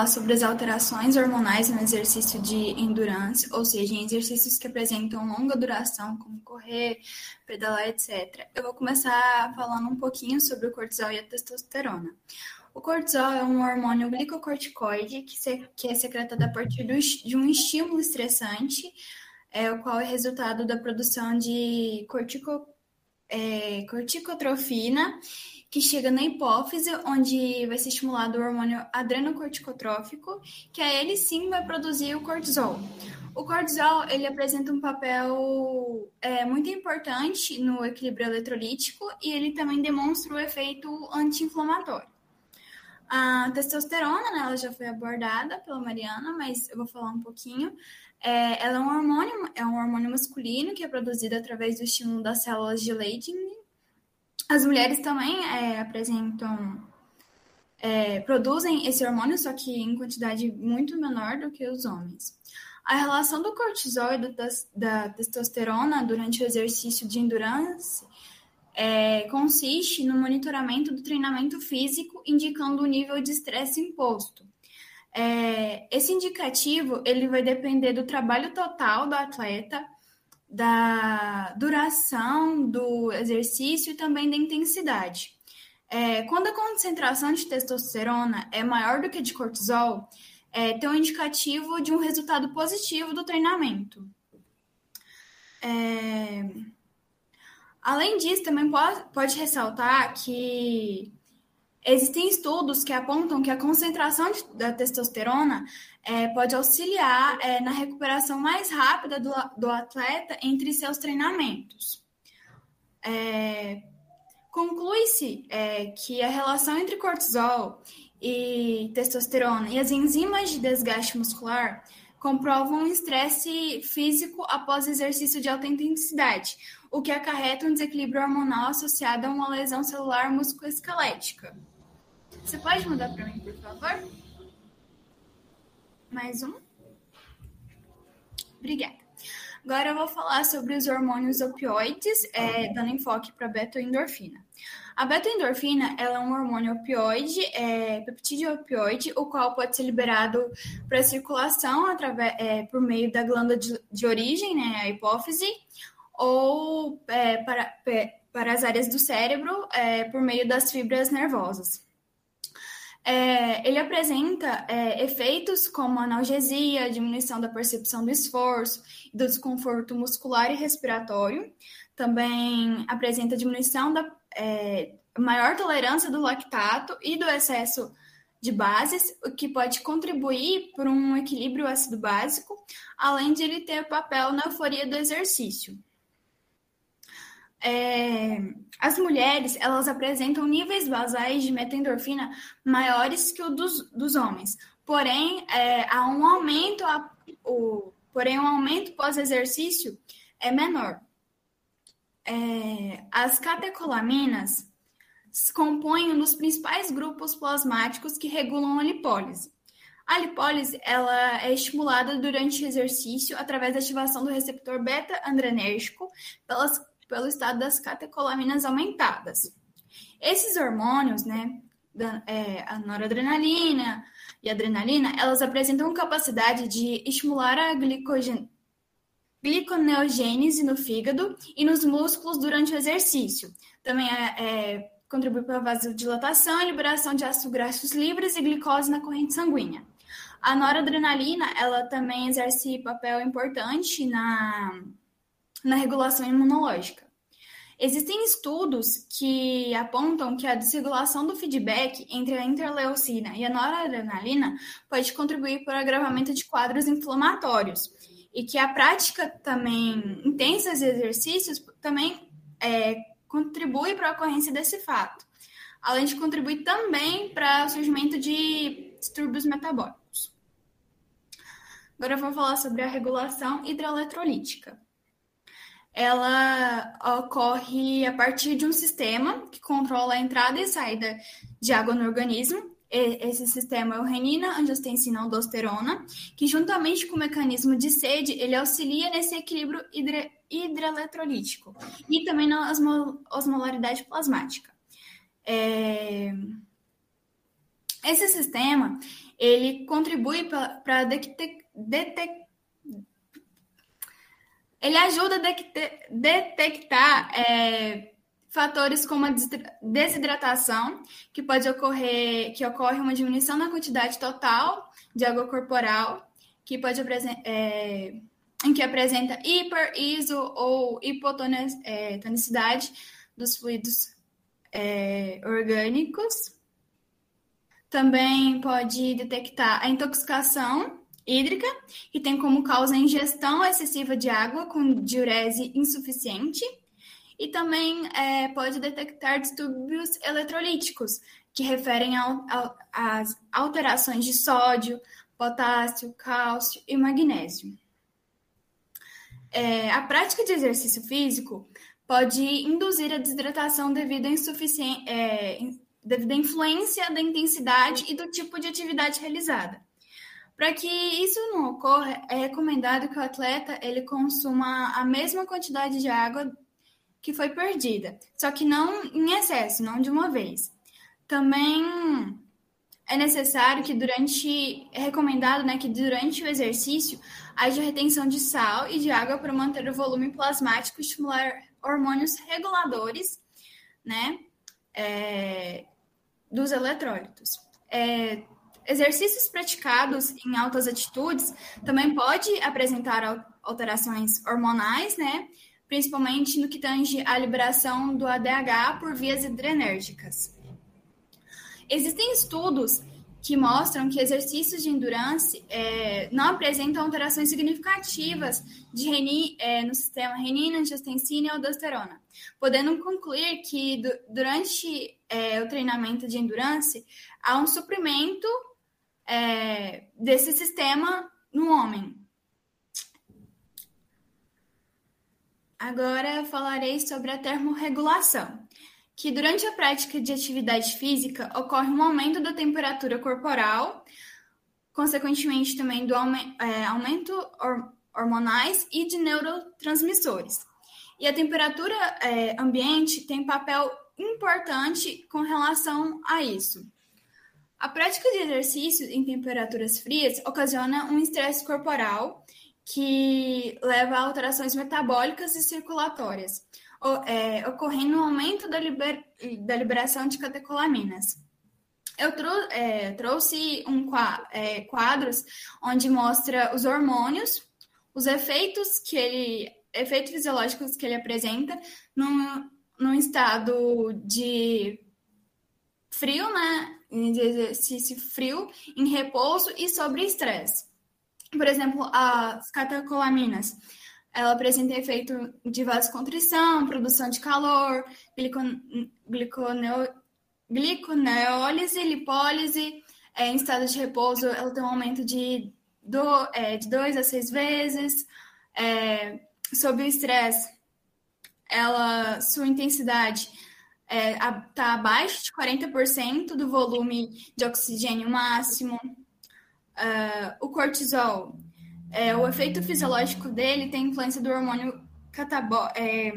Falar sobre as alterações hormonais no exercício de endurance, ou seja, em exercícios que apresentam longa duração, como correr, pedalar, etc. Eu vou começar falando um pouquinho sobre o cortisol e a testosterona. O cortisol é um hormônio glicocorticoide que, se, que é secretado a partir do, de um estímulo estressante, é, o qual é resultado da produção de cortico, é, corticotrofina que chega na hipófise, onde vai ser estimulado o hormônio adrenocorticotrófico, que é ele sim vai produzir o cortisol. O cortisol ele apresenta um papel é, muito importante no equilíbrio eletrolítico e ele também demonstra o efeito anti-inflamatório. A testosterona, né, ela já foi abordada pela Mariana, mas eu vou falar um pouquinho. É, ela é um hormônio, é um hormônio masculino que é produzido através do estímulo das células de Leydig as mulheres também é, apresentam, é, produzem esse hormônio, só que em quantidade muito menor do que os homens. A relação do cortisol e do, da testosterona durante o exercício de endurance é, consiste no monitoramento do treinamento físico, indicando o nível de estresse imposto. É, esse indicativo ele vai depender do trabalho total do atleta, da duração do exercício e também da intensidade. É, quando a concentração de testosterona é maior do que de cortisol, é, tem um indicativo de um resultado positivo do treinamento. É, além disso, também pode, pode ressaltar que existem estudos que apontam que a concentração de, da testosterona é, pode auxiliar é, na recuperação mais rápida do, do atleta entre seus treinamentos. É, Conclui-se é, que a relação entre cortisol e testosterona e as enzimas de desgaste muscular comprovam um estresse físico após exercício de alta intensidade, o que acarreta um desequilíbrio hormonal associado a uma lesão celular musculoesquelética. Você pode mudar para mim, por favor? Mais um. Obrigada. Agora eu vou falar sobre os hormônios opioides, é, dando enfoque para a beta-endorfina. A beta-endorfina é um hormônio opioide, é, peptídeo opioide, o qual pode ser liberado para a circulação através, é, por meio da glândula de, de origem, né, a hipófise, ou é, para, para as áreas do cérebro é, por meio das fibras nervosas. É, ele apresenta é, efeitos como analgesia, diminuição da percepção do esforço, do desconforto muscular e respiratório. Também apresenta diminuição da é, maior tolerância do lactato e do excesso de bases, o que pode contribuir para um equilíbrio ácido básico, além de ele ter papel na euforia do exercício. É, as mulheres elas apresentam níveis basais de metendorfina maiores que o dos, dos homens, porém é, há um aumento a, o, porém um aumento pós exercício é menor. É, as catecolaminas compõem um dos principais grupos plasmáticos que regulam a lipólise. A lipólise ela é estimulada durante o exercício através da ativação do receptor beta-adrenérgico pelas, pelo estado das catecolaminas aumentadas. Esses hormônios, né, da, é, a noradrenalina e a adrenalina, elas apresentam capacidade de estimular a glicogen, gliconeogênese no fígado e nos músculos durante o exercício. Também é, é contribui para a vasodilatação e liberação de ácidos graxos livres e glicose na corrente sanguínea. A noradrenalina, ela também exerce papel importante na, na regulação imunológica. Existem estudos que apontam que a desregulação do feedback entre a interleucina e a noradrenalina pode contribuir para o agravamento de quadros inflamatórios e que a prática também intensa de exercícios também é, contribui para a ocorrência desse fato, além de contribuir também para o surgimento de distúrbios metabólicos. Agora eu vou falar sobre a regulação hidroeletrolítica. Ela ocorre a partir de um sistema que controla a entrada e saída de água no organismo. Esse sistema é o renina, angiotensina, aldosterona, que juntamente com o mecanismo de sede, ele auxilia nesse equilíbrio hidre hidroeletrolítico e também na osmolaridade plasmática. É... Esse sistema ele contribui para detectar ele ajuda a detectar é, fatores como a desidratação, que pode ocorrer, que ocorre uma diminuição na quantidade total de água corporal, que pode é, em que apresenta hiper, iso ou hipotonicidade dos fluidos é, orgânicos. Também pode detectar a intoxicação hídrica, que tem como causa a ingestão excessiva de água com diurese insuficiente. E também é, pode detectar distúrbios eletrolíticos, que referem às alterações de sódio, potássio, cálcio e magnésio. É, a prática de exercício físico pode induzir a desidratação devido à, é, devido à influência da intensidade e do tipo de atividade realizada. Para que isso não ocorra, é recomendado que o atleta ele consuma a mesma quantidade de água que foi perdida, só que não em excesso, não de uma vez. Também é necessário que durante, é recomendado né, que durante o exercício haja retenção de sal e de água para manter o volume plasmático e estimular hormônios reguladores né, é, dos eletrólitos. É, exercícios praticados em altas atitudes também pode apresentar alterações hormonais, né, principalmente no que tange à liberação do ADH por vias hidrenérgicas. Existem estudos que mostram que exercícios de endurance é, não apresentam alterações significativas de reni, é, no sistema renina, angiotensina e aldosterona, podendo concluir que do, durante é, o treinamento de endurance há um suprimento é, desse sistema no homem. Agora falarei sobre a termorregulação que durante a prática de atividade física ocorre um aumento da temperatura corporal, consequentemente também do é, aumento hormonais e de neurotransmissores. E a temperatura é, ambiente tem papel importante com relação a isso. A prática de exercício em temperaturas frias ocasiona um estresse corporal que leva a alterações metabólicas e circulatórias, é, ocorrendo um aumento da, liber, da liberação de catecolaminas. Eu trou é, trouxe um é, quadros onde mostra os hormônios, os efeitos que ele, efeitos fisiológicos que ele apresenta no, num estado de frio, né? De exercício frio, em repouso e sobre estresse. Por exemplo, as catecolaminas. Ela apresenta efeito de vasocontrição, produção de calor, gliconeólise, lipólise. É, em estado de repouso, ela tem um aumento de, do, é, de 2 a 6 vezes. É, sob o estresse, ela, sua intensidade está é, tá abaixo de 40% do volume de oxigênio máximo. Uh, o cortisol, é, o efeito fisiológico dele tem influência do hormônio catabo é,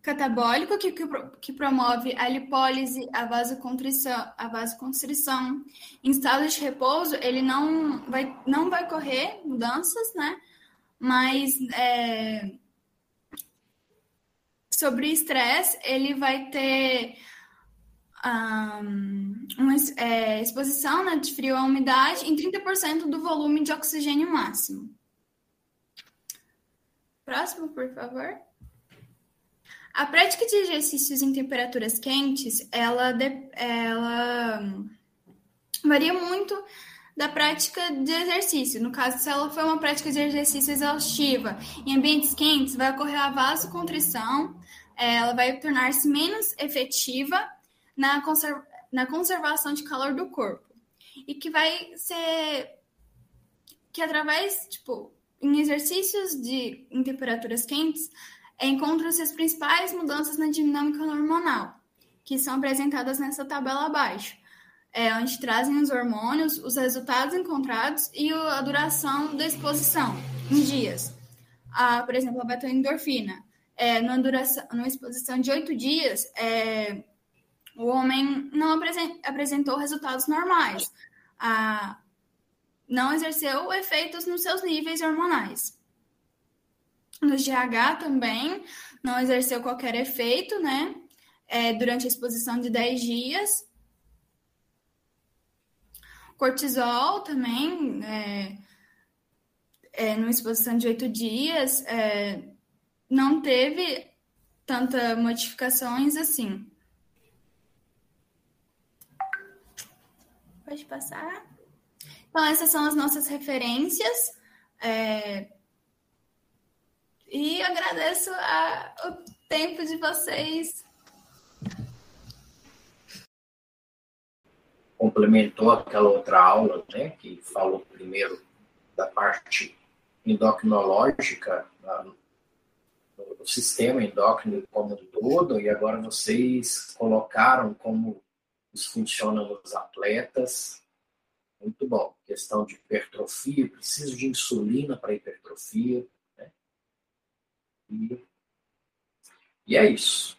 catabólico, que, que, que, promove a lipólise, a vasoconstrição, a vasoconstrição. Em estado de repouso, ele não vai, não vai correr mudanças, né? Mas é, sobre estresse, ele vai ter um, uma é, exposição né, de frio à umidade em 30% do volume de oxigênio máximo. Próximo, por favor. A prática de exercícios em temperaturas quentes, ela, ela varia muito da prática de exercício. No caso, se ela for uma prática de exercício exaustiva em ambientes quentes, vai ocorrer a vasocontrição, é, ela vai tornar-se menos efetiva na, na conservação de calor do corpo. E que vai ser que através, tipo, em exercícios de em temperaturas quentes, encontram-se as principais mudanças na dinâmica hormonal, que são apresentadas nessa tabela abaixo é, onde trazem os hormônios, os resultados encontrados e a duração da exposição em dias. Ah, por exemplo, a beta-endorfina. É, numa, duração, numa exposição de oito dias, é, o homem não apresentou resultados normais. Ah, não exerceu efeitos nos seus níveis hormonais. No GH também não exerceu qualquer efeito, né? É, durante a exposição de 10 dias. Cortisol também, é, é, numa exposição de oito dias, é, não teve tanta modificações assim. Pode passar. Então, essas são as nossas referências. É, e agradeço a, o tempo de vocês complementou aquela outra aula, né, que falou primeiro da parte endocrinológica, do sistema endócrino como um todo, e agora vocês colocaram como isso funciona nos atletas. Muito bom. Questão de hipertrofia, preciso de insulina para hipertrofia. Né? E, e é isso.